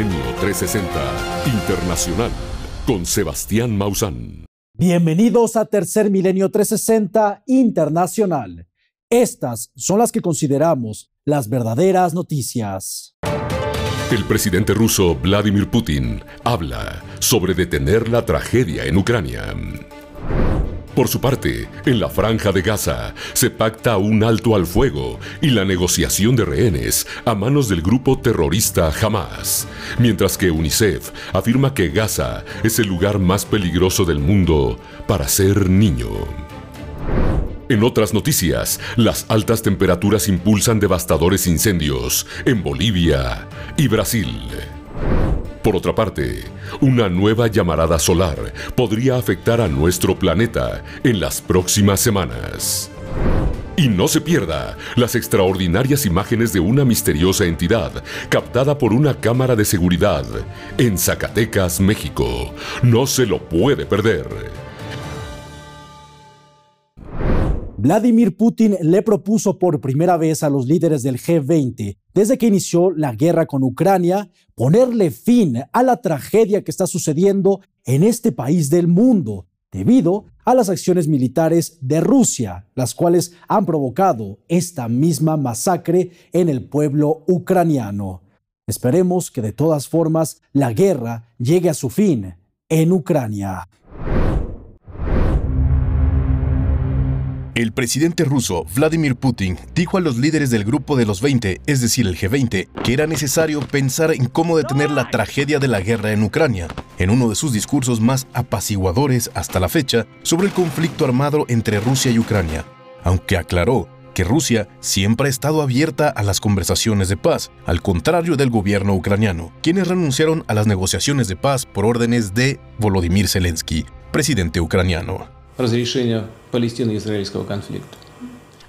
Tercer Milenio 360 Internacional con Sebastián Mausán. Bienvenidos a Tercer Milenio 360 Internacional. Estas son las que consideramos las verdaderas noticias. El presidente ruso Vladimir Putin habla sobre detener la tragedia en Ucrania. Por su parte, en la franja de Gaza se pacta un alto al fuego y la negociación de rehenes a manos del grupo terrorista Hamas, mientras que UNICEF afirma que Gaza es el lugar más peligroso del mundo para ser niño. En otras noticias, las altas temperaturas impulsan devastadores incendios en Bolivia y Brasil. Por otra parte, una nueva llamarada solar podría afectar a nuestro planeta en las próximas semanas. Y no se pierda las extraordinarias imágenes de una misteriosa entidad captada por una cámara de seguridad en Zacatecas, México. No se lo puede perder. Vladimir Putin le propuso por primera vez a los líderes del G20, desde que inició la guerra con Ucrania, ponerle fin a la tragedia que está sucediendo en este país del mundo, debido a las acciones militares de Rusia, las cuales han provocado esta misma masacre en el pueblo ucraniano. Esperemos que de todas formas la guerra llegue a su fin en Ucrania. El presidente ruso Vladimir Putin dijo a los líderes del grupo de los 20, es decir, el G20, que era necesario pensar en cómo detener la tragedia de la guerra en Ucrania, en uno de sus discursos más apaciguadores hasta la fecha sobre el conflicto armado entre Rusia y Ucrania, aunque aclaró que Rusia siempre ha estado abierta a las conversaciones de paz, al contrario del gobierno ucraniano, quienes renunciaron a las negociaciones de paz por órdenes de Volodymyr Zelensky, presidente ucraniano.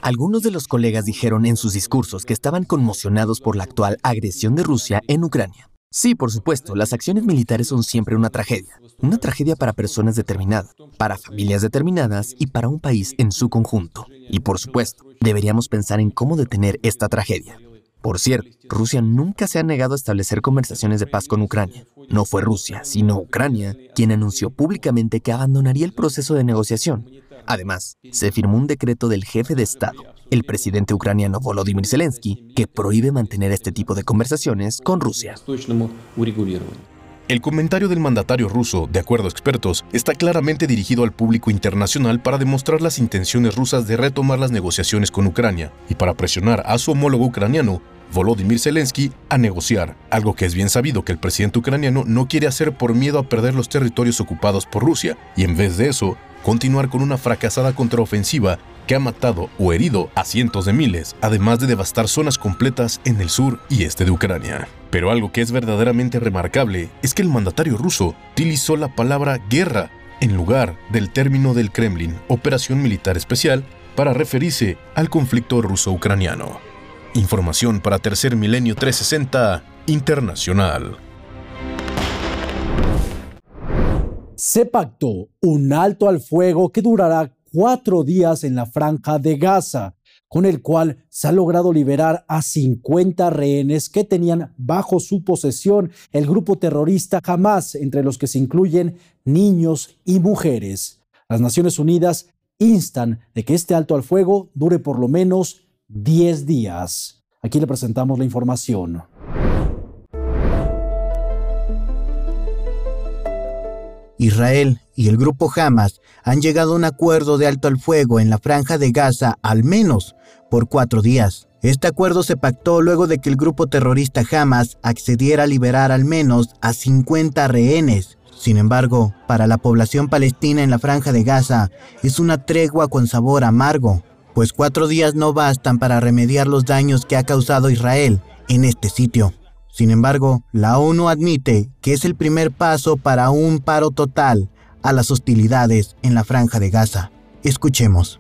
Algunos de los colegas dijeron en sus discursos que estaban conmocionados por la actual agresión de Rusia en Ucrania. Sí, por supuesto, las acciones militares son siempre una tragedia. Una tragedia para personas determinadas, para familias determinadas y para un país en su conjunto. Y por supuesto, deberíamos pensar en cómo detener esta tragedia. Por cierto, Rusia nunca se ha negado a establecer conversaciones de paz con Ucrania. No fue Rusia, sino Ucrania, quien anunció públicamente que abandonaría el proceso de negociación. Además, se firmó un decreto del jefe de Estado, el presidente ucraniano Volodymyr Zelensky, que prohíbe mantener este tipo de conversaciones con Rusia. El comentario del mandatario ruso, de acuerdo a expertos, está claramente dirigido al público internacional para demostrar las intenciones rusas de retomar las negociaciones con Ucrania y para presionar a su homólogo ucraniano, Volodymyr Zelensky, a negociar, algo que es bien sabido que el presidente ucraniano no quiere hacer por miedo a perder los territorios ocupados por Rusia, y en vez de eso, continuar con una fracasada contraofensiva que ha matado o herido a cientos de miles, además de devastar zonas completas en el sur y este de Ucrania. Pero algo que es verdaderamente remarcable es que el mandatario ruso utilizó la palabra guerra en lugar del término del Kremlin, operación militar especial, para referirse al conflicto ruso-ucraniano. Información para Tercer Milenio 360 Internacional. Se pactó un alto al fuego que durará cuatro días en la franja de Gaza, con el cual se ha logrado liberar a 50 rehenes que tenían bajo su posesión el grupo terrorista Hamas, entre los que se incluyen niños y mujeres. Las Naciones Unidas instan de que este alto al fuego dure por lo menos 10 días. Aquí le presentamos la información. Israel y el grupo Hamas han llegado a un acuerdo de alto al fuego en la franja de Gaza al menos por cuatro días. Este acuerdo se pactó luego de que el grupo terrorista Hamas accediera a liberar al menos a 50 rehenes. Sin embargo, para la población palestina en la franja de Gaza es una tregua con sabor amargo, pues cuatro días no bastan para remediar los daños que ha causado Israel en este sitio. Sin embargo, la ONU admite que es el primer paso para un paro total a las hostilidades en la franja de Gaza. Escuchemos.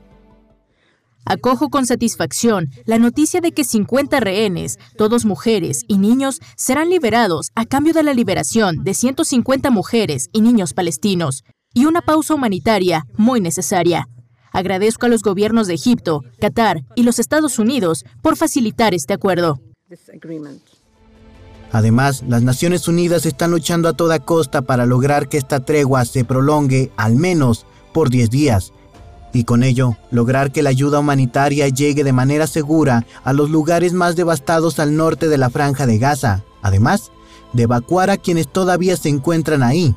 Acojo con satisfacción la noticia de que 50 rehenes, todos mujeres y niños, serán liberados a cambio de la liberación de 150 mujeres y niños palestinos y una pausa humanitaria muy necesaria. Agradezco a los gobiernos de Egipto, Qatar y los Estados Unidos por facilitar este acuerdo. Además, las Naciones Unidas están luchando a toda costa para lograr que esta tregua se prolongue al menos por 10 días y con ello lograr que la ayuda humanitaria llegue de manera segura a los lugares más devastados al norte de la franja de Gaza, además de evacuar a quienes todavía se encuentran ahí,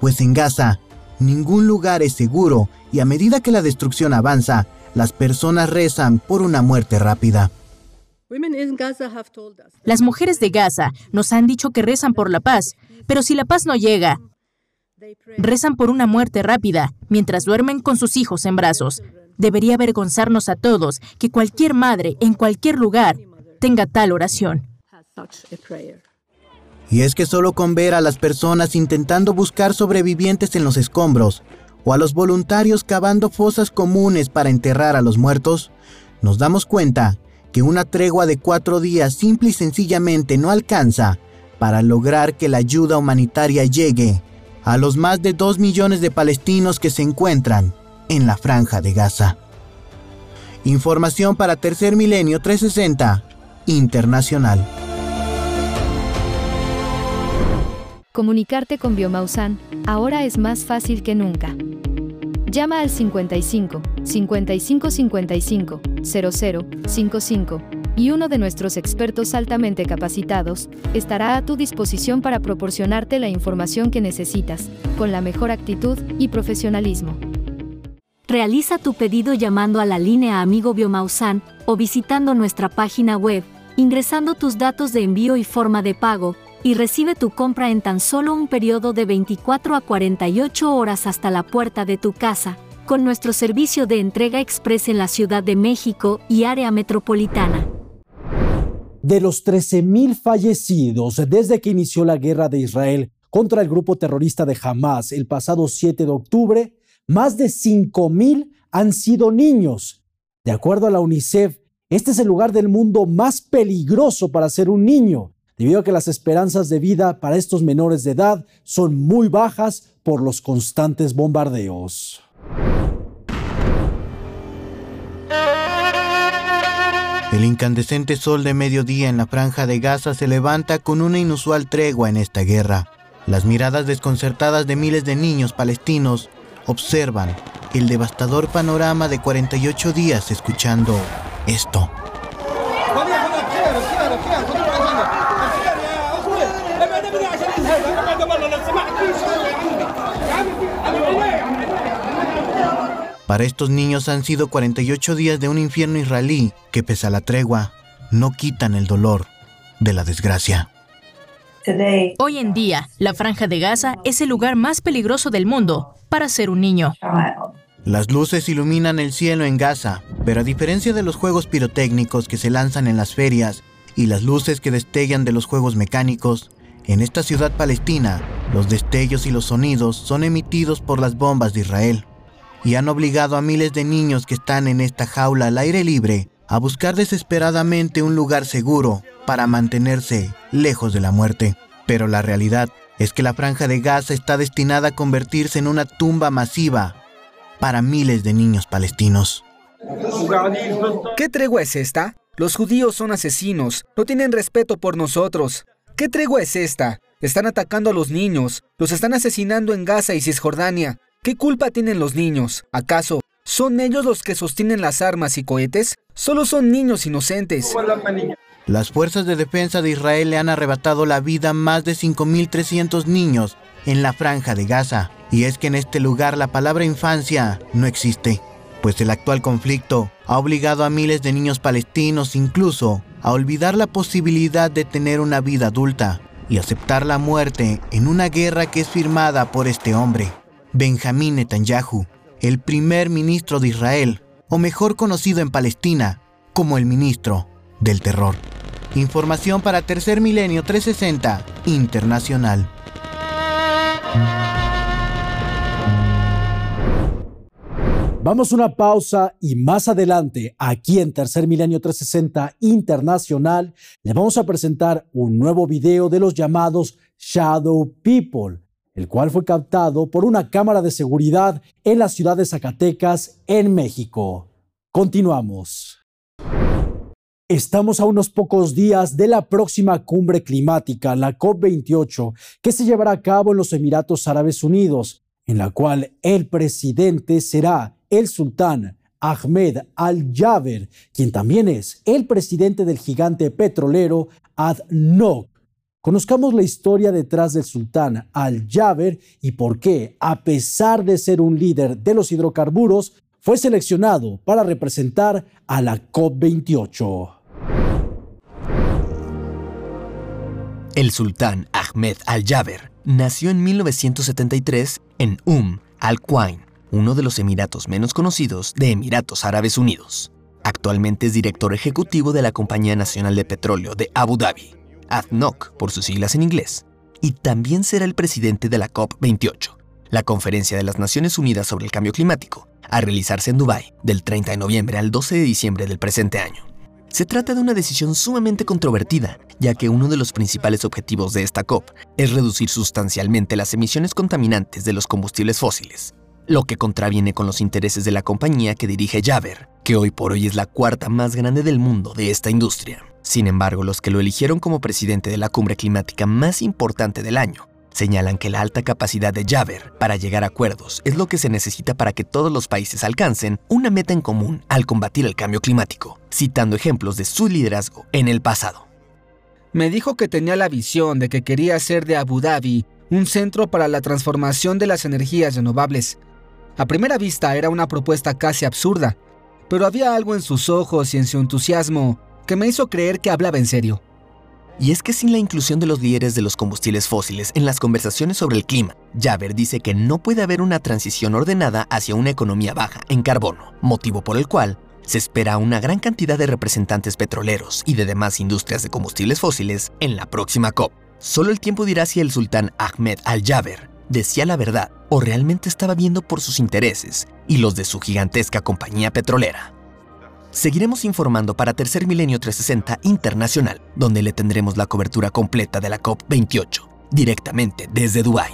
pues en Gaza ningún lugar es seguro y a medida que la destrucción avanza, las personas rezan por una muerte rápida. Las mujeres de Gaza nos han dicho que rezan por la paz, pero si la paz no llega, rezan por una muerte rápida mientras duermen con sus hijos en brazos. Debería avergonzarnos a todos que cualquier madre en cualquier lugar tenga tal oración. Y es que solo con ver a las personas intentando buscar sobrevivientes en los escombros, o a los voluntarios cavando fosas comunes para enterrar a los muertos, nos damos cuenta que una tregua de cuatro días simple y sencillamente no alcanza para lograr que la ayuda humanitaria llegue a los más de dos millones de palestinos que se encuentran en la franja de Gaza. Información para Tercer Milenio 360 Internacional. Comunicarte con Biomausan ahora es más fácil que nunca. Llama al 55 55 55 00 55 y uno de nuestros expertos altamente capacitados estará a tu disposición para proporcionarte la información que necesitas, con la mejor actitud y profesionalismo. Realiza tu pedido llamando a la línea Amigo Biomausan o visitando nuestra página web, ingresando tus datos de envío y forma de pago, y recibe tu compra en tan solo un periodo de 24 a 48 horas hasta la puerta de tu casa, con nuestro servicio de entrega express en la Ciudad de México y área metropolitana. De los 13.000 fallecidos desde que inició la guerra de Israel contra el grupo terrorista de Hamas el pasado 7 de octubre, más de 5.000 han sido niños. De acuerdo a la UNICEF, este es el lugar del mundo más peligroso para ser un niño debido a que las esperanzas de vida para estos menores de edad son muy bajas por los constantes bombardeos. El incandescente sol de mediodía en la franja de Gaza se levanta con una inusual tregua en esta guerra. Las miradas desconcertadas de miles de niños palestinos observan el devastador panorama de 48 días escuchando esto. Para estos niños han sido 48 días de un infierno israelí que, pese a la tregua, no quitan el dolor de la desgracia. Hoy en día, la franja de Gaza es el lugar más peligroso del mundo para ser un niño. Las luces iluminan el cielo en Gaza, pero a diferencia de los juegos pirotécnicos que se lanzan en las ferias y las luces que destellan de los juegos mecánicos, en esta ciudad palestina, los destellos y los sonidos son emitidos por las bombas de Israel y han obligado a miles de niños que están en esta jaula al aire libre a buscar desesperadamente un lugar seguro para mantenerse lejos de la muerte. Pero la realidad es que la franja de Gaza está destinada a convertirse en una tumba masiva para miles de niños palestinos. ¿Qué tregua es esta? Los judíos son asesinos, no tienen respeto por nosotros. ¿Qué tregua es esta? Están atacando a los niños, los están asesinando en Gaza y Cisjordania. ¿Qué culpa tienen los niños? ¿Acaso son ellos los que sostienen las armas y cohetes? Solo son niños inocentes. Las fuerzas de defensa de Israel le han arrebatado la vida a más de 5.300 niños en la franja de Gaza. Y es que en este lugar la palabra infancia no existe, pues el actual conflicto ha obligado a miles de niños palestinos incluso a olvidar la posibilidad de tener una vida adulta y aceptar la muerte en una guerra que es firmada por este hombre. Benjamín Netanyahu, el primer ministro de Israel, o mejor conocido en Palestina como el ministro del terror. Información para Tercer Milenio 360 Internacional. Vamos a una pausa y más adelante, aquí en Tercer Milenio 360 Internacional, les vamos a presentar un nuevo video de los llamados Shadow People el cual fue captado por una cámara de seguridad en la ciudad de Zacatecas, en México. Continuamos. Estamos a unos pocos días de la próxima cumbre climática, la COP28, que se llevará a cabo en los Emiratos Árabes Unidos, en la cual el presidente será el sultán Ahmed Al-Jaber, quien también es el presidente del gigante petrolero ADNOC. Conozcamos la historia detrás del sultán Al-Jaber y por qué, a pesar de ser un líder de los hidrocarburos, fue seleccionado para representar a la COP28. El sultán Ahmed al-Jaber nació en 1973 en Umm al-Quwain, uno de los emiratos menos conocidos de Emiratos Árabes Unidos. Actualmente es director ejecutivo de la Compañía Nacional de Petróleo de Abu Dhabi, ADNOC por sus siglas en inglés, y también será el presidente de la COP28, la Conferencia de las Naciones Unidas sobre el Cambio Climático, a realizarse en Dubái del 30 de noviembre al 12 de diciembre del presente año. Se trata de una decisión sumamente controvertida, ya que uno de los principales objetivos de esta COP es reducir sustancialmente las emisiones contaminantes de los combustibles fósiles, lo que contraviene con los intereses de la compañía que dirige Javer, que hoy por hoy es la cuarta más grande del mundo de esta industria. Sin embargo, los que lo eligieron como presidente de la cumbre climática más importante del año señalan que la alta capacidad de Javer para llegar a acuerdos es lo que se necesita para que todos los países alcancen una meta en común al combatir el cambio climático, citando ejemplos de su liderazgo en el pasado. Me dijo que tenía la visión de que quería hacer de Abu Dhabi un centro para la transformación de las energías renovables. A primera vista era una propuesta casi absurda, pero había algo en sus ojos y en su entusiasmo que me hizo creer que hablaba en serio. Y es que sin la inclusión de los líderes de los combustibles fósiles en las conversaciones sobre el clima, Javer dice que no puede haber una transición ordenada hacia una economía baja en carbono, motivo por el cual se espera una gran cantidad de representantes petroleros y de demás industrias de combustibles fósiles en la próxima COP. Solo el tiempo dirá si el sultán Ahmed al-Jaber decía la verdad o realmente estaba viendo por sus intereses y los de su gigantesca compañía petrolera. Seguiremos informando para Tercer Milenio 360 Internacional, donde le tendremos la cobertura completa de la COP28, directamente desde Dubái.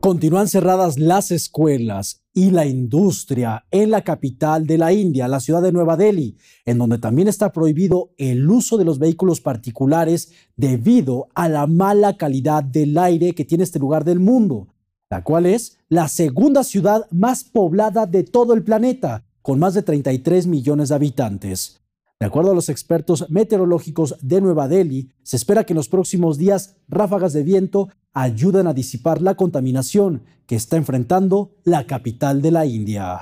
Continúan cerradas las escuelas y la industria en la capital de la India, la ciudad de Nueva Delhi, en donde también está prohibido el uso de los vehículos particulares debido a la mala calidad del aire que tiene este lugar del mundo la cual es la segunda ciudad más poblada de todo el planeta, con más de 33 millones de habitantes. De acuerdo a los expertos meteorológicos de Nueva Delhi, se espera que en los próximos días ráfagas de viento ayuden a disipar la contaminación que está enfrentando la capital de la India.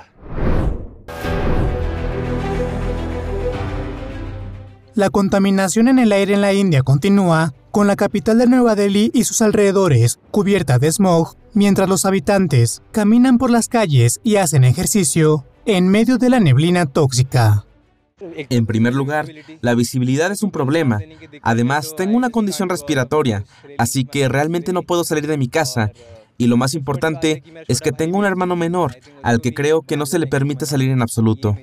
La contaminación en el aire en la India continúa, con la capital de Nueva Delhi y sus alrededores cubierta de smog, mientras los habitantes caminan por las calles y hacen ejercicio en medio de la neblina tóxica. En primer lugar, la visibilidad es un problema. Además, tengo una condición respiratoria, así que realmente no puedo salir de mi casa. Y lo más importante es que tengo un hermano menor, al que creo que no se le permite salir en absoluto.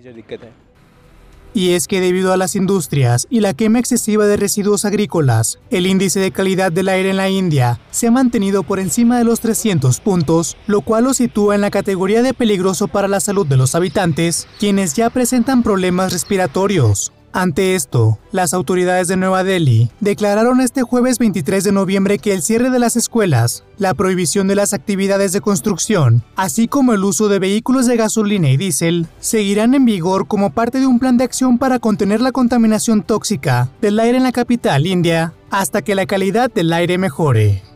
Y es que debido a las industrias y la quema excesiva de residuos agrícolas, el índice de calidad del aire en la India se ha mantenido por encima de los 300 puntos, lo cual lo sitúa en la categoría de peligroso para la salud de los habitantes, quienes ya presentan problemas respiratorios. Ante esto, las autoridades de Nueva Delhi declararon este jueves 23 de noviembre que el cierre de las escuelas, la prohibición de las actividades de construcción, así como el uso de vehículos de gasolina y diésel, seguirán en vigor como parte de un plan de acción para contener la contaminación tóxica del aire en la capital india hasta que la calidad del aire mejore.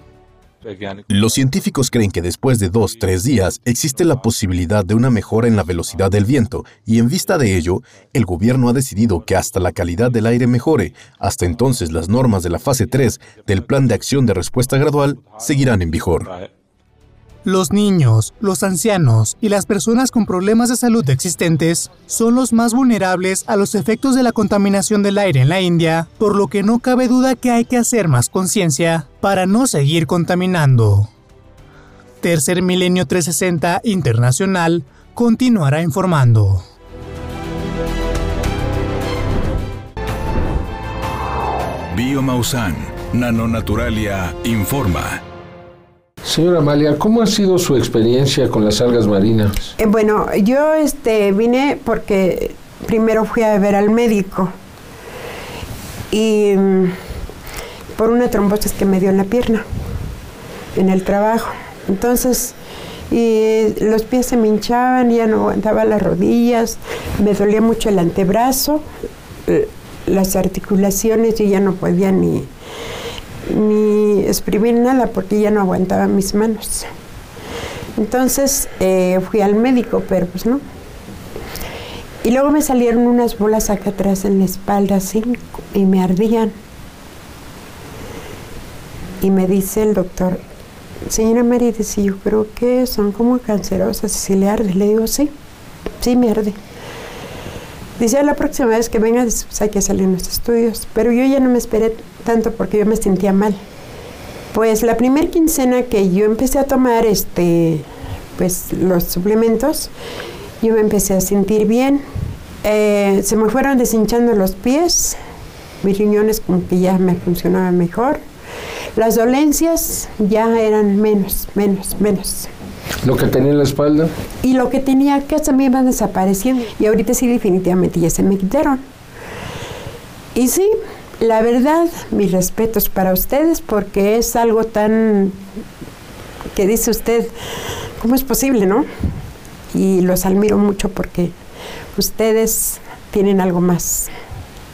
Los científicos creen que después de dos, tres días existe la posibilidad de una mejora en la velocidad del viento y en vista de ello, el gobierno ha decidido que hasta la calidad del aire mejore, hasta entonces las normas de la fase 3 del Plan de Acción de Respuesta Gradual seguirán en vigor. Los niños, los ancianos y las personas con problemas de salud existentes son los más vulnerables a los efectos de la contaminación del aire en la India, por lo que no cabe duda que hay que hacer más conciencia para no seguir contaminando. Tercer Milenio 360 Internacional continuará informando. Biomausan, Nanonaturalia, informa. Señora Amalia, ¿cómo ha sido su experiencia con las algas marinas? Eh, bueno, yo este, vine porque primero fui a ver al médico y mm, por una trombosis que me dio en la pierna, en el trabajo. Entonces, y los pies se me hinchaban, ya no aguantaba las rodillas, me dolía mucho el antebrazo, las articulaciones, y ya no podía ni, ni exprimir nada porque ya no aguantaba mis manos. Entonces eh, fui al médico, pero pues no. Y luego me salieron unas bolas acá atrás en la espalda así y me ardían. Y me dice el doctor, señora Mary, dice, yo creo que son como cancerosas, si le arde. Le digo, sí, sí me arde. Dice, la próxima vez que venga, pues hay que salir en los estudios. Pero yo ya no me esperé tanto porque yo me sentía mal. Pues la primera quincena que yo empecé a tomar este, pues, los suplementos, yo me empecé a sentir bien. Eh, se me fueron deshinchando los pies, mis riñones como que ya me funcionaban mejor. Las dolencias ya eran menos, menos, menos. ¿Lo que tenía en la espalda? Y lo que tenía acá también va desapareciendo. Y ahorita sí definitivamente ya se me quitaron. Y sí, la verdad, mis respetos para ustedes porque es algo tan que dice usted, ¿cómo es posible, no? Y los admiro mucho porque ustedes tienen algo más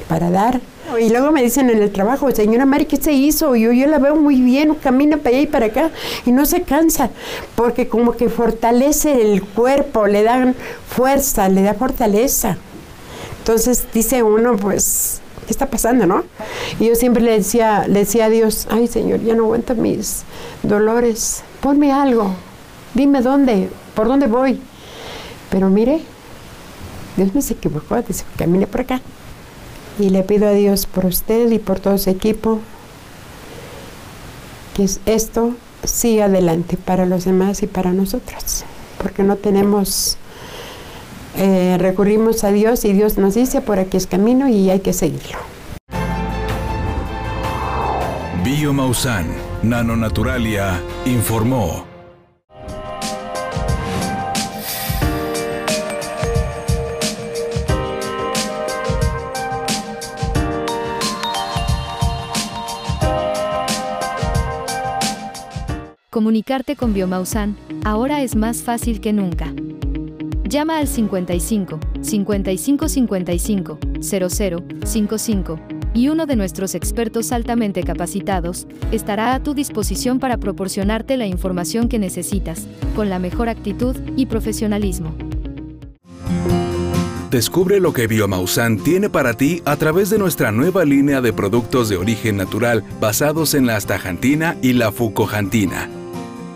para dar y luego me dicen en el trabajo, señora Mari, ¿qué se hizo? Yo, yo la veo muy bien, camina para allá y para acá y no se cansa, porque como que fortalece el cuerpo, le dan fuerza, le da fortaleza. Entonces dice uno, pues, ¿qué está pasando, no? Y yo siempre le decía, le decía a Dios, ay Señor, ya no aguanto mis dolores, ponme algo, dime dónde, por dónde voy. Pero mire, Dios me se equivocó, dice, camine por acá. Y le pido a Dios por usted y por todo su equipo que esto siga adelante para los demás y para nosotros, porque no tenemos, eh, recurrimos a Dios y Dios nos dice por aquí es camino y hay que seguirlo. Biomausan, Nanonaturalia, informó. Comunicarte con Biomausan ahora es más fácil que nunca. Llama al 55 55 55 00 55 y uno de nuestros expertos altamente capacitados estará a tu disposición para proporcionarte la información que necesitas, con la mejor actitud y profesionalismo. Descubre lo que Biomausan tiene para ti a través de nuestra nueva línea de productos de origen natural basados en la astaxantina y la fucojantina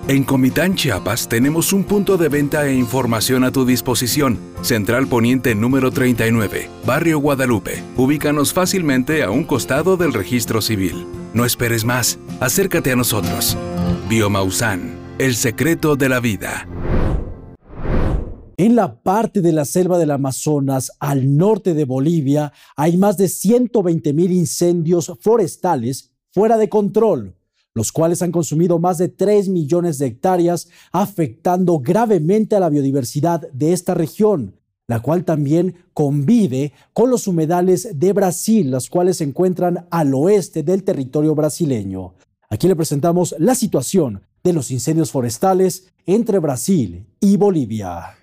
en Comitán, Chiapas, tenemos un punto de venta e información a tu disposición. Central Poniente número 39, Barrio Guadalupe. Ubícanos fácilmente a un costado del registro civil. No esperes más, acércate a nosotros. Biomausan, el secreto de la vida. En la parte de la selva del Amazonas, al norte de Bolivia, hay más de 120 mil incendios forestales fuera de control los cuales han consumido más de 3 millones de hectáreas, afectando gravemente a la biodiversidad de esta región, la cual también convive con los humedales de Brasil, los cuales se encuentran al oeste del territorio brasileño. Aquí le presentamos la situación de los incendios forestales entre Brasil y Bolivia.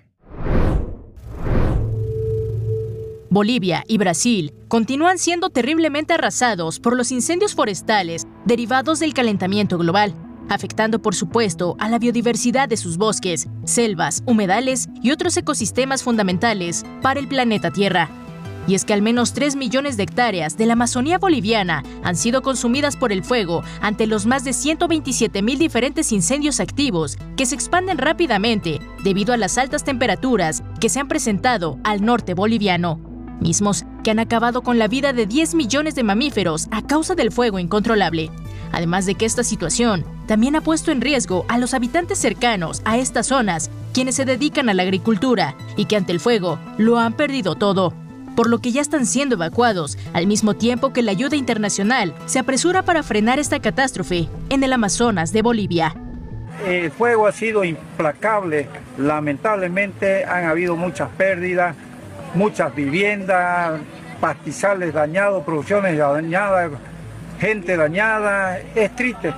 Bolivia y Brasil continúan siendo terriblemente arrasados por los incendios forestales derivados del calentamiento global, afectando por supuesto a la biodiversidad de sus bosques, selvas, humedales y otros ecosistemas fundamentales para el planeta Tierra. Y es que al menos 3 millones de hectáreas de la Amazonía boliviana han sido consumidas por el fuego ante los más de 127 mil diferentes incendios activos que se expanden rápidamente debido a las altas temperaturas que se han presentado al norte boliviano mismos que han acabado con la vida de 10 millones de mamíferos a causa del fuego incontrolable. Además de que esta situación también ha puesto en riesgo a los habitantes cercanos a estas zonas, quienes se dedican a la agricultura y que ante el fuego lo han perdido todo, por lo que ya están siendo evacuados, al mismo tiempo que la ayuda internacional se apresura para frenar esta catástrofe en el Amazonas de Bolivia. El fuego ha sido implacable, lamentablemente han habido muchas pérdidas, muchas viviendas, pastizales dañados, producciones dañadas, gente dañada, es triste.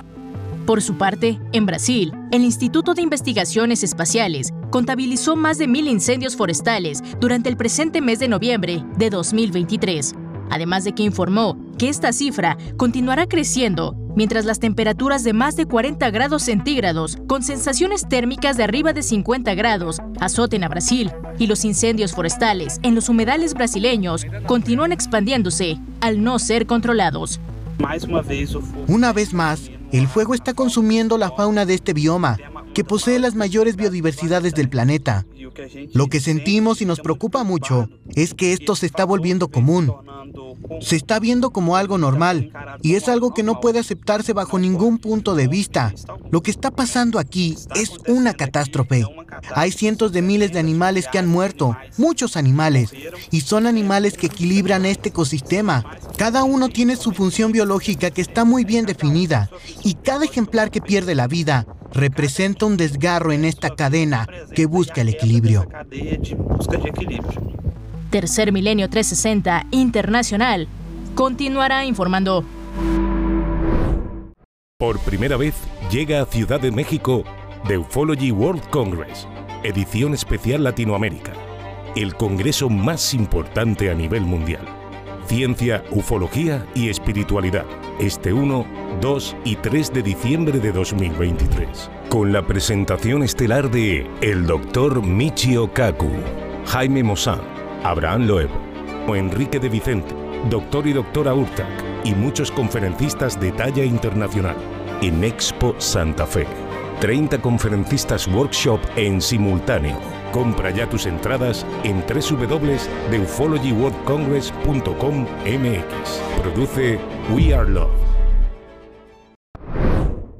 Por su parte, en Brasil, el Instituto de Investigaciones Espaciales contabilizó más de mil incendios forestales durante el presente mes de noviembre de 2023, además de que informó que esta cifra continuará creciendo mientras las temperaturas de más de 40 grados centígrados, con sensaciones térmicas de arriba de 50 grados, azoten a Brasil y los incendios forestales en los humedales brasileños continúan expandiéndose al no ser controlados. Una vez más, el fuego está consumiendo la fauna de este bioma, que posee las mayores biodiversidades del planeta. Lo que sentimos y nos preocupa mucho es que esto se está volviendo común. Se está viendo como algo normal y es algo que no puede aceptarse bajo ningún punto de vista. Lo que está pasando aquí es una catástrofe. Hay cientos de miles de animales que han muerto, muchos animales, y son animales que equilibran este ecosistema. Cada uno tiene su función biológica que está muy bien definida, y cada ejemplar que pierde la vida representa un desgarro en esta cadena que busca el equilibrio. Tercer Milenio 360 Internacional continuará informando. Por primera vez llega a Ciudad de México The Ufology World Congress, edición especial Latinoamérica, el congreso más importante a nivel mundial. Ciencia, ufología y espiritualidad, este 1, 2 y 3 de diciembre de 2023, con la presentación estelar de el Dr. Michio Kaku, Jaime Mosán, Abraham Loevo, Enrique de Vicente, doctor y doctora Urtac y muchos conferencistas de talla internacional en Expo Santa Fe. 30 conferencistas workshop en simultáneo. Compra ya tus entradas en www.ufologyworldcongress.com.mx. Produce We Are Love.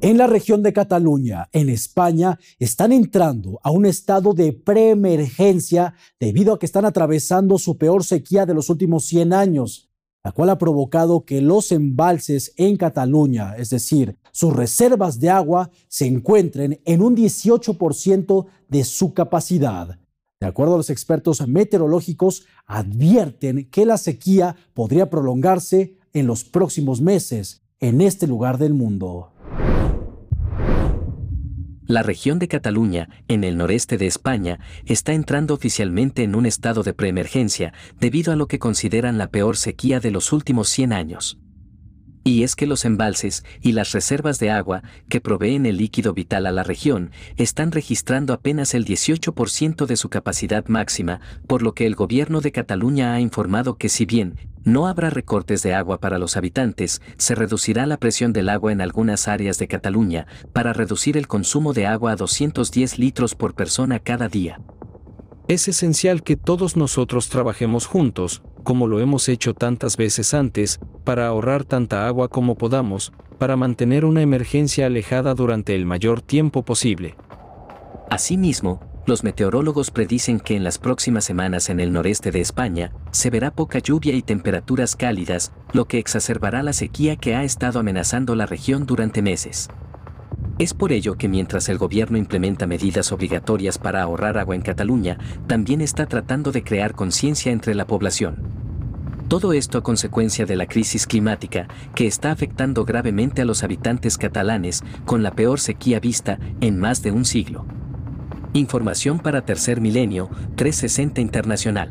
En la región de Cataluña, en España, están entrando a un estado de preemergencia debido a que están atravesando su peor sequía de los últimos 100 años, la cual ha provocado que los embalses en Cataluña, es decir, sus reservas de agua, se encuentren en un 18% de su capacidad. De acuerdo a los expertos meteorológicos, advierten que la sequía podría prolongarse en los próximos meses en este lugar del mundo. La región de Cataluña, en el noreste de España, está entrando oficialmente en un estado de preemergencia debido a lo que consideran la peor sequía de los últimos 100 años. Y es que los embalses y las reservas de agua que proveen el líquido vital a la región están registrando apenas el 18% de su capacidad máxima, por lo que el gobierno de Cataluña ha informado que si bien no habrá recortes de agua para los habitantes, se reducirá la presión del agua en algunas áreas de Cataluña para reducir el consumo de agua a 210 litros por persona cada día. Es esencial que todos nosotros trabajemos juntos, como lo hemos hecho tantas veces antes, para ahorrar tanta agua como podamos, para mantener una emergencia alejada durante el mayor tiempo posible. Asimismo, los meteorólogos predicen que en las próximas semanas en el noreste de España se verá poca lluvia y temperaturas cálidas, lo que exacerbará la sequía que ha estado amenazando la región durante meses. Es por ello que mientras el gobierno implementa medidas obligatorias para ahorrar agua en Cataluña, también está tratando de crear conciencia entre la población. Todo esto a consecuencia de la crisis climática que está afectando gravemente a los habitantes catalanes con la peor sequía vista en más de un siglo. Información para Tercer Milenio 360 Internacional.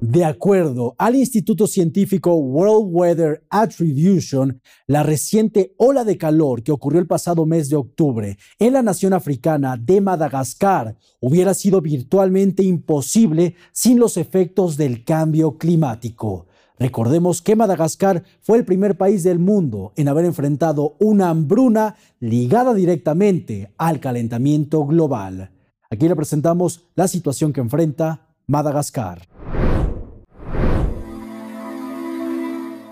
De acuerdo al Instituto Científico World Weather Attribution, la reciente ola de calor que ocurrió el pasado mes de octubre en la nación africana de Madagascar hubiera sido virtualmente imposible sin los efectos del cambio climático. Recordemos que Madagascar fue el primer país del mundo en haber enfrentado una hambruna ligada directamente al calentamiento global. Aquí le presentamos la situación que enfrenta Madagascar.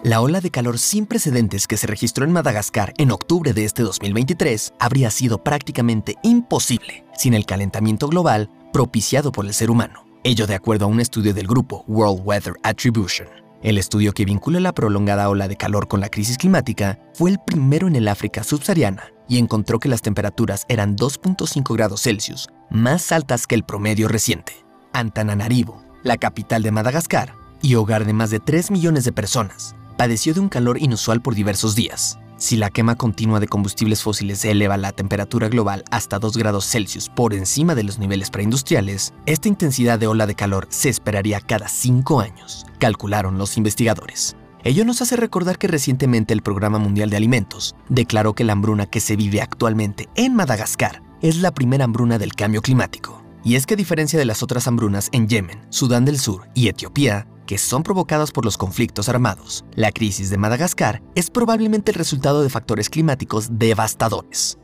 La ola de calor sin precedentes que se registró en Madagascar en octubre de este 2023 habría sido prácticamente imposible sin el calentamiento global propiciado por el ser humano. Ello de acuerdo a un estudio del grupo World Weather Attribution. El estudio que vincula la prolongada ola de calor con la crisis climática fue el primero en el África subsahariana y encontró que las temperaturas eran 2.5 grados Celsius, más altas que el promedio reciente. Antananarivo, la capital de Madagascar y hogar de más de 3 millones de personas, padeció de un calor inusual por diversos días. Si la quema continua de combustibles fósiles eleva la temperatura global hasta 2 grados Celsius por encima de los niveles preindustriales, esta intensidad de ola de calor se esperaría cada 5 años, calcularon los investigadores. Ello nos hace recordar que recientemente el Programa Mundial de Alimentos declaró que la hambruna que se vive actualmente en Madagascar es la primera hambruna del cambio climático. Y es que a diferencia de las otras hambrunas en Yemen, Sudán del Sur y Etiopía, que son provocadas por los conflictos armados. La crisis de Madagascar es probablemente el resultado de factores climáticos devastadores.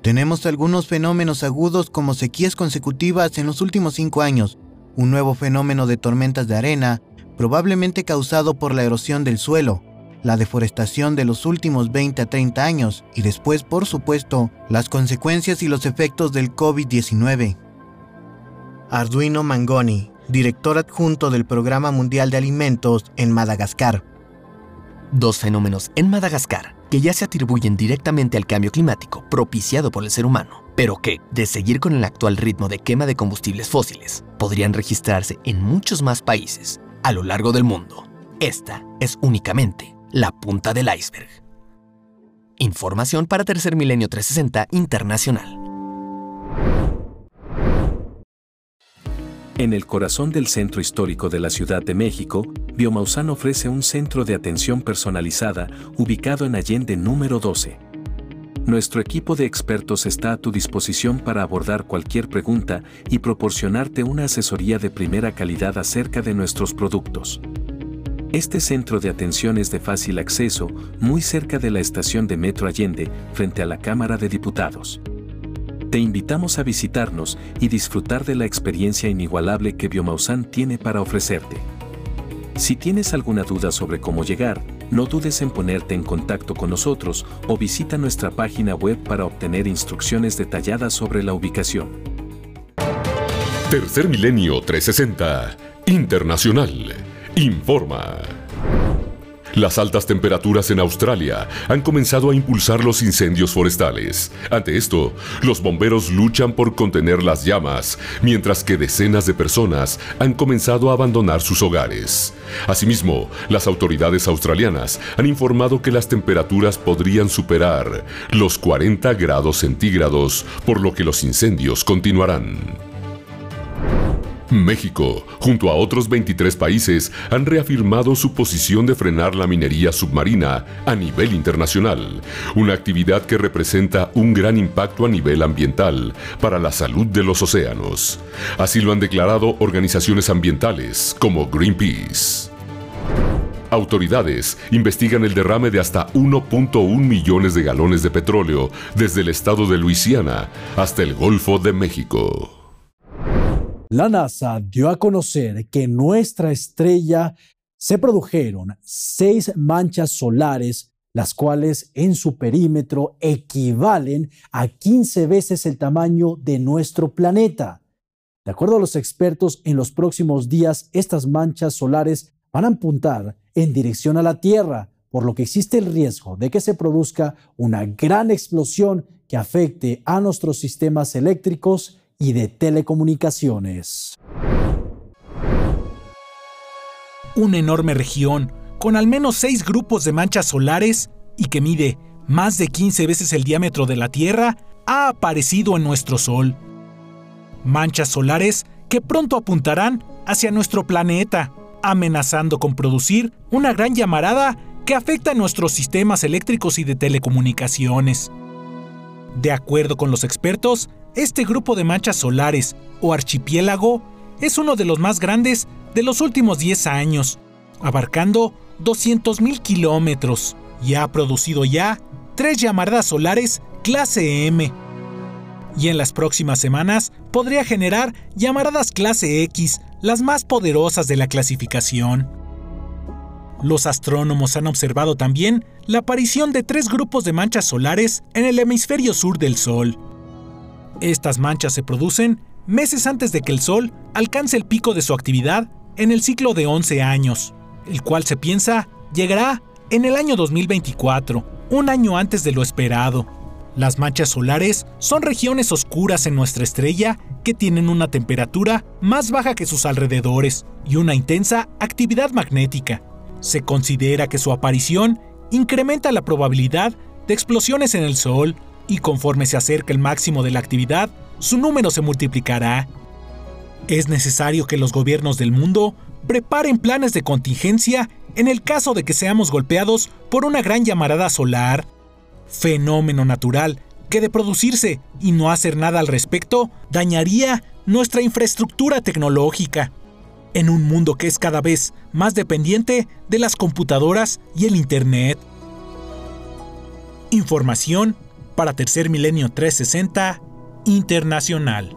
Tenemos algunos fenómenos agudos como sequías consecutivas en los últimos cinco años, un nuevo fenómeno de tormentas de arena, probablemente causado por la erosión del suelo, la deforestación de los últimos 20 a 30 años y después, por supuesto, las consecuencias y los efectos del COVID-19. Arduino Mangoni, director adjunto del Programa Mundial de Alimentos en Madagascar. Dos fenómenos en Madagascar que ya se atribuyen directamente al cambio climático propiciado por el ser humano, pero que, de seguir con el actual ritmo de quema de combustibles fósiles, podrían registrarse en muchos más países a lo largo del mundo. Esta es únicamente la punta del iceberg. Información para Tercer Milenio 360 Internacional. En el corazón del centro histórico de la Ciudad de México, Biomausan ofrece un centro de atención personalizada ubicado en Allende número 12. Nuestro equipo de expertos está a tu disposición para abordar cualquier pregunta y proporcionarte una asesoría de primera calidad acerca de nuestros productos. Este centro de atención es de fácil acceso, muy cerca de la estación de Metro Allende, frente a la Cámara de Diputados. Te invitamos a visitarnos y disfrutar de la experiencia inigualable que Biomausan tiene para ofrecerte. Si tienes alguna duda sobre cómo llegar, no dudes en ponerte en contacto con nosotros o visita nuestra página web para obtener instrucciones detalladas sobre la ubicación. Tercer Milenio 360 Internacional informa. Las altas temperaturas en Australia han comenzado a impulsar los incendios forestales. Ante esto, los bomberos luchan por contener las llamas, mientras que decenas de personas han comenzado a abandonar sus hogares. Asimismo, las autoridades australianas han informado que las temperaturas podrían superar los 40 grados centígrados, por lo que los incendios continuarán. México, junto a otros 23 países, han reafirmado su posición de frenar la minería submarina a nivel internacional, una actividad que representa un gran impacto a nivel ambiental para la salud de los océanos. Así lo han declarado organizaciones ambientales como Greenpeace. Autoridades investigan el derrame de hasta 1.1 millones de galones de petróleo desde el estado de Luisiana hasta el Golfo de México. La NASA dio a conocer que en nuestra estrella se produjeron seis manchas solares, las cuales en su perímetro equivalen a 15 veces el tamaño de nuestro planeta. De acuerdo a los expertos, en los próximos días estas manchas solares van a apuntar en dirección a la Tierra, por lo que existe el riesgo de que se produzca una gran explosión que afecte a nuestros sistemas eléctricos y de telecomunicaciones. Una enorme región con al menos seis grupos de manchas solares y que mide más de 15 veces el diámetro de la Tierra ha aparecido en nuestro Sol. Manchas solares que pronto apuntarán hacia nuestro planeta, amenazando con producir una gran llamarada que afecta a nuestros sistemas eléctricos y de telecomunicaciones. De acuerdo con los expertos, este grupo de manchas solares o archipiélago es uno de los más grandes de los últimos 10 años, abarcando 200.000 kilómetros y ha producido ya tres llamaradas solares clase M. Y en las próximas semanas podría generar llamaradas clase X, las más poderosas de la clasificación. Los astrónomos han observado también la aparición de tres grupos de manchas solares en el hemisferio sur del Sol, estas manchas se producen meses antes de que el Sol alcance el pico de su actividad en el ciclo de 11 años, el cual se piensa llegará en el año 2024, un año antes de lo esperado. Las manchas solares son regiones oscuras en nuestra estrella que tienen una temperatura más baja que sus alrededores y una intensa actividad magnética. Se considera que su aparición incrementa la probabilidad de explosiones en el Sol y conforme se acerca el máximo de la actividad, su número se multiplicará. Es necesario que los gobiernos del mundo preparen planes de contingencia en el caso de que seamos golpeados por una gran llamarada solar, fenómeno natural que de producirse y no hacer nada al respecto dañaría nuestra infraestructura tecnológica. En un mundo que es cada vez más dependiente de las computadoras y el Internet. Información para Tercer Milenio 360 Internacional.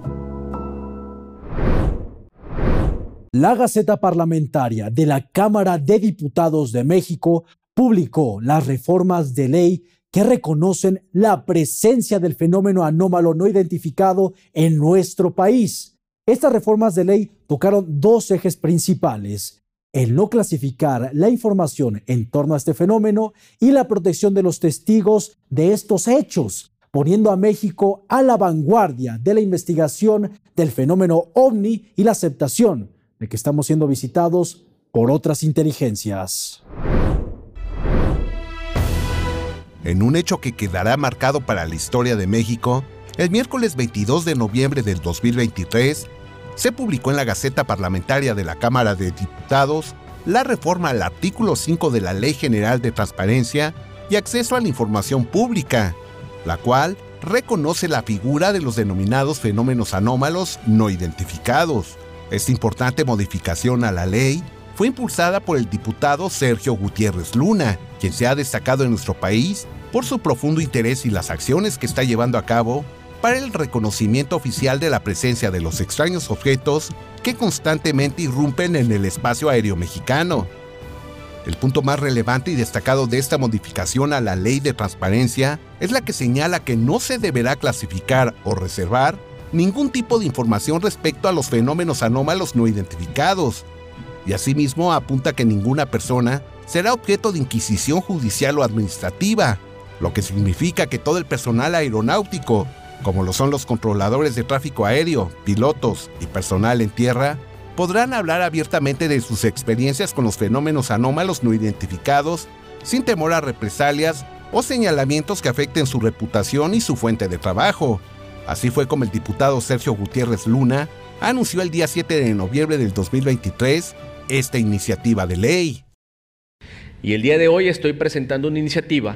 La Gaceta Parlamentaria de la Cámara de Diputados de México publicó las reformas de ley que reconocen la presencia del fenómeno anómalo no identificado en nuestro país. Estas reformas de ley tocaron dos ejes principales, el no clasificar la información en torno a este fenómeno y la protección de los testigos de estos hechos, poniendo a México a la vanguardia de la investigación del fenómeno ovni y la aceptación de que estamos siendo visitados por otras inteligencias. En un hecho que quedará marcado para la historia de México, el miércoles 22 de noviembre del 2023 se publicó en la Gaceta Parlamentaria de la Cámara de Diputados la reforma al artículo 5 de la Ley General de Transparencia y Acceso a la Información Pública, la cual reconoce la figura de los denominados fenómenos anómalos no identificados, esta importante modificación a la ley fue impulsada por el diputado Sergio Gutiérrez Luna, quien se ha destacado en nuestro país por su profundo interés y las acciones que está llevando a cabo para el reconocimiento oficial de la presencia de los extraños objetos que constantemente irrumpen en el espacio aéreo mexicano. El punto más relevante y destacado de esta modificación a la ley de transparencia es la que señala que no se deberá clasificar o reservar ningún tipo de información respecto a los fenómenos anómalos no identificados, y asimismo apunta que ninguna persona será objeto de inquisición judicial o administrativa, lo que significa que todo el personal aeronáutico, como lo son los controladores de tráfico aéreo, pilotos y personal en tierra, podrán hablar abiertamente de sus experiencias con los fenómenos anómalos no identificados, sin temor a represalias o señalamientos que afecten su reputación y su fuente de trabajo, Así fue como el diputado Sergio Gutiérrez Luna anunció el día 7 de noviembre del 2023 esta iniciativa de ley. Y el día de hoy estoy presentando una iniciativa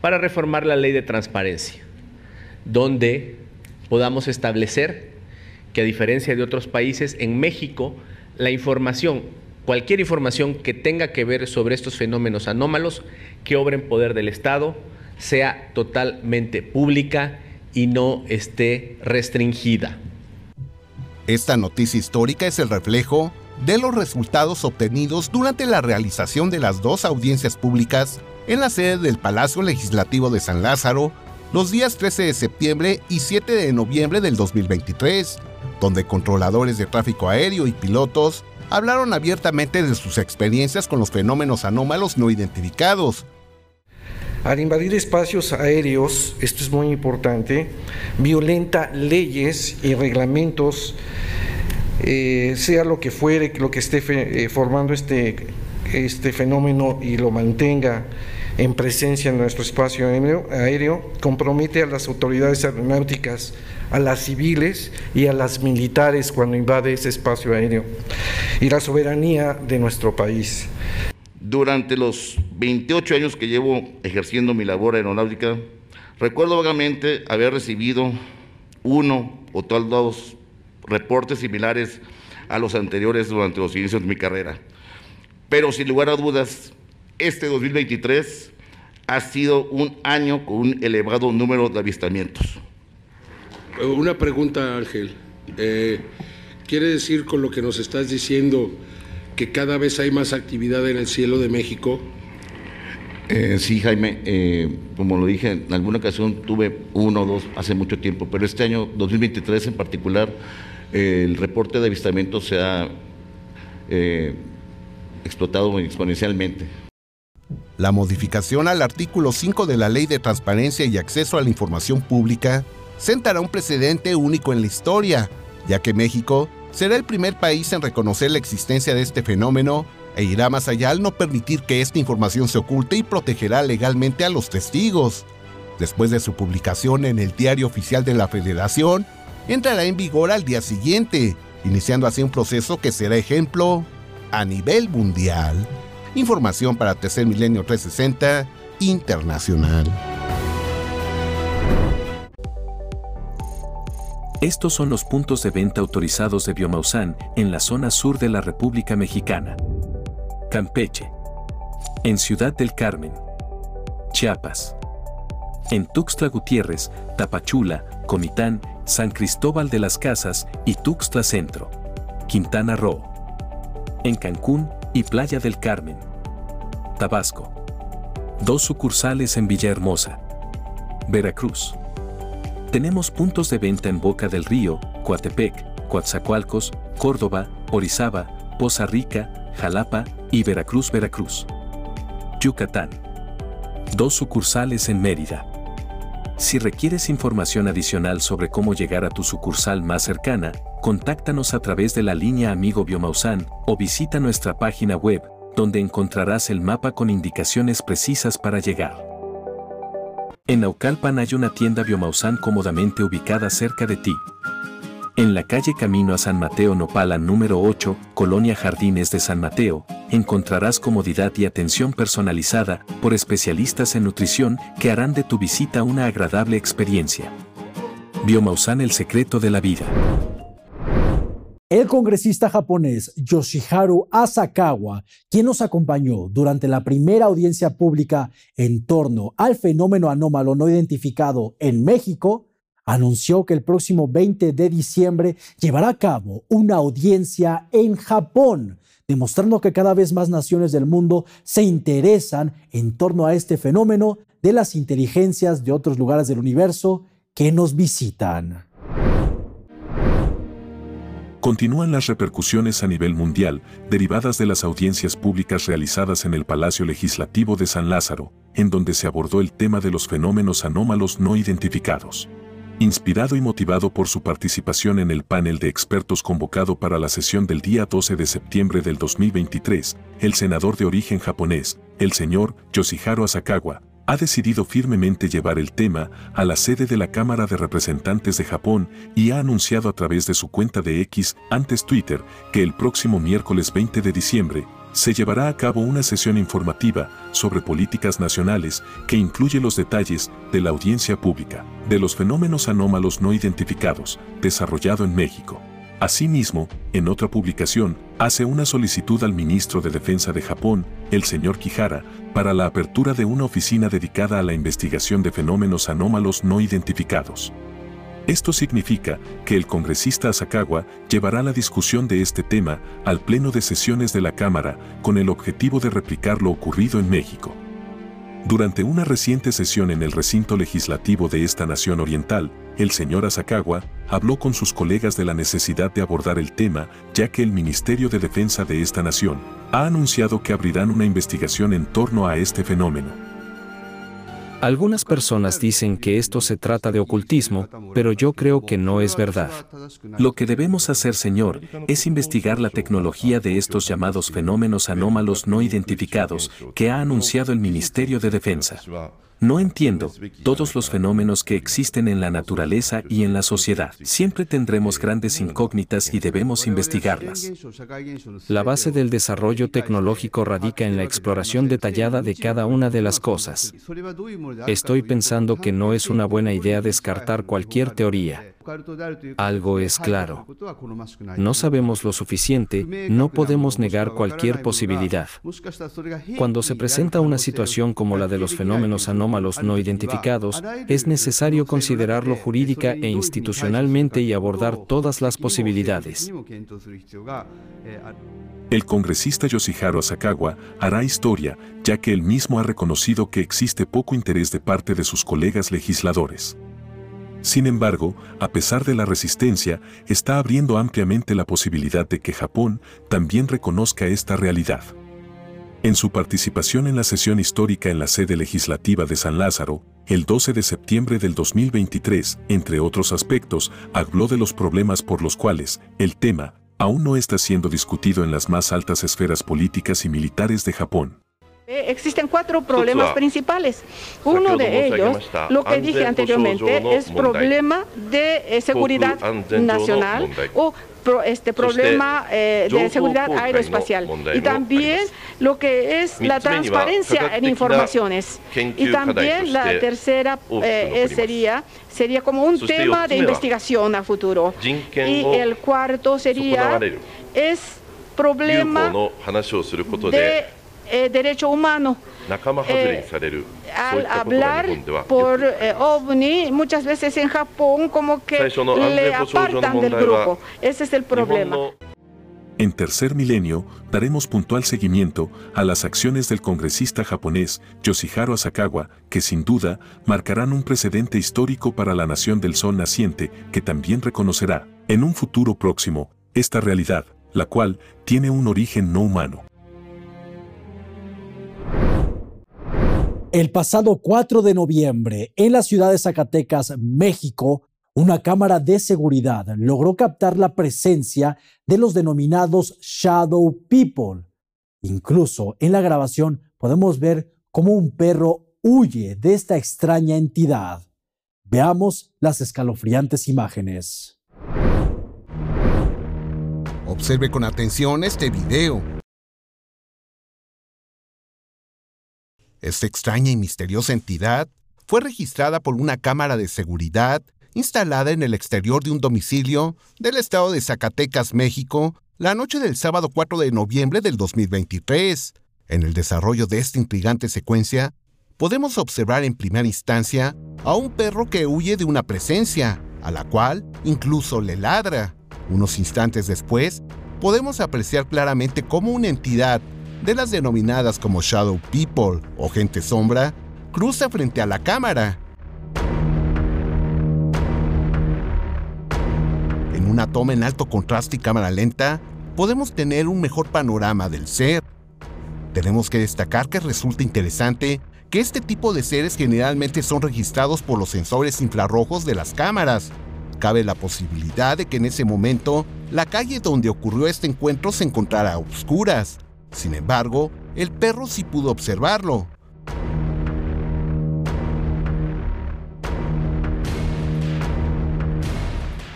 para reformar la ley de transparencia, donde podamos establecer que a diferencia de otros países, en México la información, cualquier información que tenga que ver sobre estos fenómenos anómalos que obren poder del Estado, sea totalmente pública y no esté restringida. Esta noticia histórica es el reflejo de los resultados obtenidos durante la realización de las dos audiencias públicas en la sede del Palacio Legislativo de San Lázaro los días 13 de septiembre y 7 de noviembre del 2023, donde controladores de tráfico aéreo y pilotos hablaron abiertamente de sus experiencias con los fenómenos anómalos no identificados, al invadir espacios aéreos, esto es muy importante, violenta leyes y reglamentos, eh, sea lo que fuere, lo que esté eh, formando este, este fenómeno y lo mantenga en presencia en nuestro espacio aéreo, aéreo, compromete a las autoridades aeronáuticas, a las civiles y a las militares cuando invade ese espacio aéreo y la soberanía de nuestro país. Durante los 28 años que llevo ejerciendo mi labor aeronáutica, recuerdo vagamente haber recibido uno o tal dos reportes similares a los anteriores durante los inicios de mi carrera. Pero sin lugar a dudas, este 2023 ha sido un año con un elevado número de avistamientos. Una pregunta, Ángel. Eh, ¿Quiere decir con lo que nos estás diciendo que cada vez hay más actividad en el cielo de México? Eh, sí, Jaime, eh, como lo dije, en alguna ocasión tuve uno o dos hace mucho tiempo, pero este año 2023 en particular, eh, el reporte de avistamiento se ha explotado exponencialmente. La modificación al artículo 5 de la Ley de Transparencia y Acceso a la Información Pública sentará un precedente único en la historia, ya que México será el primer país en reconocer la existencia de este fenómeno e irá más allá al no permitir que esta información se oculte y protegerá legalmente a los testigos. Después de su publicación en el Diario Oficial de la Federación, entrará en vigor al día siguiente, iniciando así un proceso que será ejemplo a nivel mundial. Información para Tercer Milenio 360 Internacional. Estos son los puntos de venta autorizados de Biomausan en la zona sur de la República Mexicana. Campeche. En Ciudad del Carmen. Chiapas. En Tuxtla Gutiérrez, Tapachula, Comitán, San Cristóbal de las Casas y Tuxtla Centro. Quintana Roo. En Cancún y Playa del Carmen. Tabasco. Dos sucursales en Villahermosa. Veracruz. Tenemos puntos de venta en Boca del Río, Coatepec, Coatzacoalcos, Córdoba, Orizaba, Poza Rica, Jalapa y Veracruz, Veracruz. Yucatán. Dos sucursales en Mérida. Si requieres información adicional sobre cómo llegar a tu sucursal más cercana, contáctanos a través de la línea Amigo Biomausan o visita nuestra página web, donde encontrarás el mapa con indicaciones precisas para llegar. En Naucalpan hay una tienda Biomausan cómodamente ubicada cerca de ti. En la calle Camino a San Mateo Nopala número 8, Colonia Jardines de San Mateo, encontrarás comodidad y atención personalizada por especialistas en nutrición que harán de tu visita una agradable experiencia. Biomausan el secreto de la vida. El congresista japonés Yoshiharu Asakawa, quien nos acompañó durante la primera audiencia pública en torno al fenómeno anómalo no identificado en México, anunció que el próximo 20 de diciembre llevará a cabo una audiencia en Japón, demostrando que cada vez más naciones del mundo se interesan en torno a este fenómeno de las inteligencias de otros lugares del universo que nos visitan. Continúan las repercusiones a nivel mundial derivadas de las audiencias públicas realizadas en el Palacio Legislativo de San Lázaro, en donde se abordó el tema de los fenómenos anómalos no identificados. Inspirado y motivado por su participación en el panel de expertos convocado para la sesión del día 12 de septiembre del 2023, el senador de origen japonés, el señor Yoshiharu Asakawa, ha decidido firmemente llevar el tema a la sede de la Cámara de Representantes de Japón y ha anunciado a través de su cuenta de X, antes Twitter, que el próximo miércoles 20 de diciembre se llevará a cabo una sesión informativa sobre políticas nacionales que incluye los detalles de la audiencia pública, de los fenómenos anómalos no identificados, desarrollado en México. Asimismo, en otra publicación, hace una solicitud al ministro de Defensa de Japón, el señor Kihara, para la apertura de una oficina dedicada a la investigación de fenómenos anómalos no identificados. Esto significa que el congresista Asakawa llevará la discusión de este tema al Pleno de Sesiones de la Cámara con el objetivo de replicar lo ocurrido en México. Durante una reciente sesión en el recinto legislativo de esta nación oriental, el señor Asakawa habló con sus colegas de la necesidad de abordar el tema, ya que el Ministerio de Defensa de esta nación ha anunciado que abrirán una investigación en torno a este fenómeno. Algunas personas dicen que esto se trata de ocultismo, pero yo creo que no es verdad. Lo que debemos hacer, Señor, es investigar la tecnología de estos llamados fenómenos anómalos no identificados que ha anunciado el Ministerio de Defensa. No entiendo todos los fenómenos que existen en la naturaleza y en la sociedad. Siempre tendremos grandes incógnitas y debemos investigarlas. La base del desarrollo tecnológico radica en la exploración detallada de cada una de las cosas. Estoy pensando que no es una buena idea descartar cualquier teoría. Algo es claro. No sabemos lo suficiente, no podemos negar cualquier posibilidad. Cuando se presenta una situación como la de los fenómenos anómalos no identificados, es necesario considerarlo jurídica e institucionalmente y abordar todas las posibilidades. El congresista Yoshiharu Asakawa hará historia, ya que él mismo ha reconocido que existe poco interés de parte de sus colegas legisladores. Sin embargo, a pesar de la resistencia, está abriendo ampliamente la posibilidad de que Japón también reconozca esta realidad. En su participación en la sesión histórica en la sede legislativa de San Lázaro, el 12 de septiembre del 2023, entre otros aspectos, habló de los problemas por los cuales el tema aún no está siendo discutido en las más altas esferas políticas y militares de Japón. Eh, existen cuatro problemas principales. Uno de ellos, lo que dije anteriormente, es problema de eh, seguridad nacional o este problema eh, de seguridad aeroespacial. Y también lo que es la transparencia en informaciones. y también la tercera sería sería como un tema de investigación a futuro. Y el cuarto sería es problema de eh, derecho humano. Eh, al hablar por eh, OVNI, muchas veces en Japón como que le apartan del grupo. Ese es el problema. En tercer milenio, daremos puntual seguimiento a las acciones del congresista japonés Yoshihiro Asakawa, que sin duda marcarán un precedente histórico para la nación del sol naciente, que también reconocerá, en un futuro próximo, esta realidad, la cual tiene un origen no humano. El pasado 4 de noviembre, en la ciudad de Zacatecas, México, una cámara de seguridad logró captar la presencia de los denominados Shadow People. Incluso en la grabación podemos ver cómo un perro huye de esta extraña entidad. Veamos las escalofriantes imágenes. Observe con atención este video. Esta extraña y misteriosa entidad fue registrada por una cámara de seguridad instalada en el exterior de un domicilio del estado de Zacatecas, México, la noche del sábado 4 de noviembre del 2023. En el desarrollo de esta intrigante secuencia, podemos observar en primera instancia a un perro que huye de una presencia, a la cual incluso le ladra. Unos instantes después, podemos apreciar claramente cómo una entidad de las denominadas como Shadow People o gente sombra, cruza frente a la cámara. En una toma en alto contraste y cámara lenta, podemos tener un mejor panorama del ser. Tenemos que destacar que resulta interesante que este tipo de seres generalmente son registrados por los sensores infrarrojos de las cámaras. Cabe la posibilidad de que en ese momento la calle donde ocurrió este encuentro se encontrara a oscuras, sin embargo, el perro sí pudo observarlo.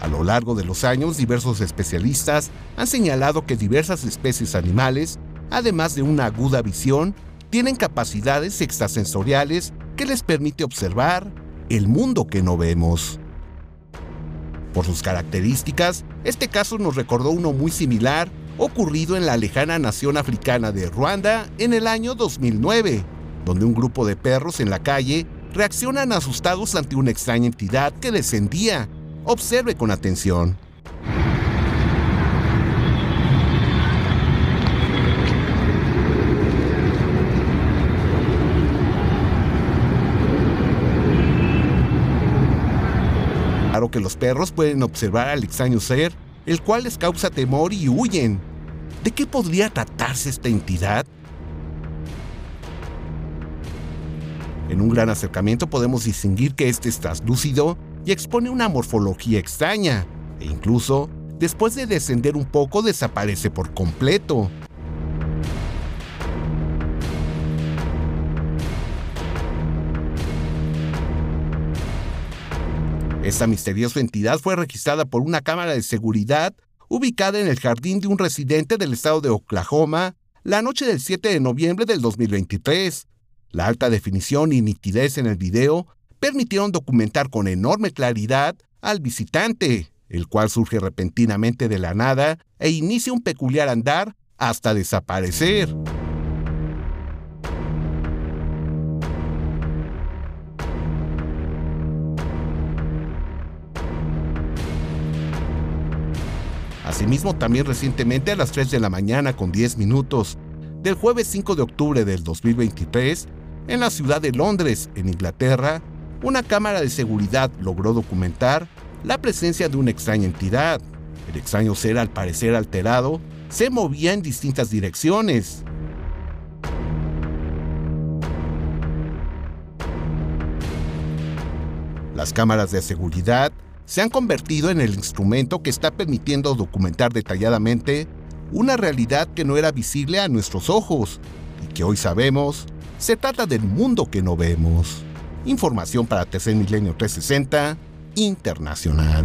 A lo largo de los años, diversos especialistas han señalado que diversas especies animales, además de una aguda visión, tienen capacidades extrasensoriales que les permite observar el mundo que no vemos. Por sus características, este caso nos recordó uno muy similar ocurrido en la lejana nación africana de Ruanda en el año 2009, donde un grupo de perros en la calle reaccionan asustados ante una extraña entidad que descendía. Observe con atención. Claro que los perros pueden observar al extraño ser, el cual les causa temor y huyen. ¿De qué podría tratarse esta entidad? En un gran acercamiento podemos distinguir que este es translúcido y expone una morfología extraña, e incluso, después de descender un poco, desaparece por completo. Esta misteriosa entidad fue registrada por una cámara de seguridad ubicada en el jardín de un residente del estado de Oklahoma la noche del 7 de noviembre del 2023. La alta definición y nitidez en el video permitieron documentar con enorme claridad al visitante, el cual surge repentinamente de la nada e inicia un peculiar andar hasta desaparecer. Asimismo, también recientemente a las 3 de la mañana con 10 minutos del jueves 5 de octubre del 2023, en la ciudad de Londres, en Inglaterra, una cámara de seguridad logró documentar la presencia de una extraña entidad. El extraño ser, al parecer alterado, se movía en distintas direcciones. Las cámaras de seguridad se han convertido en el instrumento que está permitiendo documentar detalladamente una realidad que no era visible a nuestros ojos y que hoy sabemos se trata del mundo que no vemos. Información para Tercer Milenio 360 Internacional.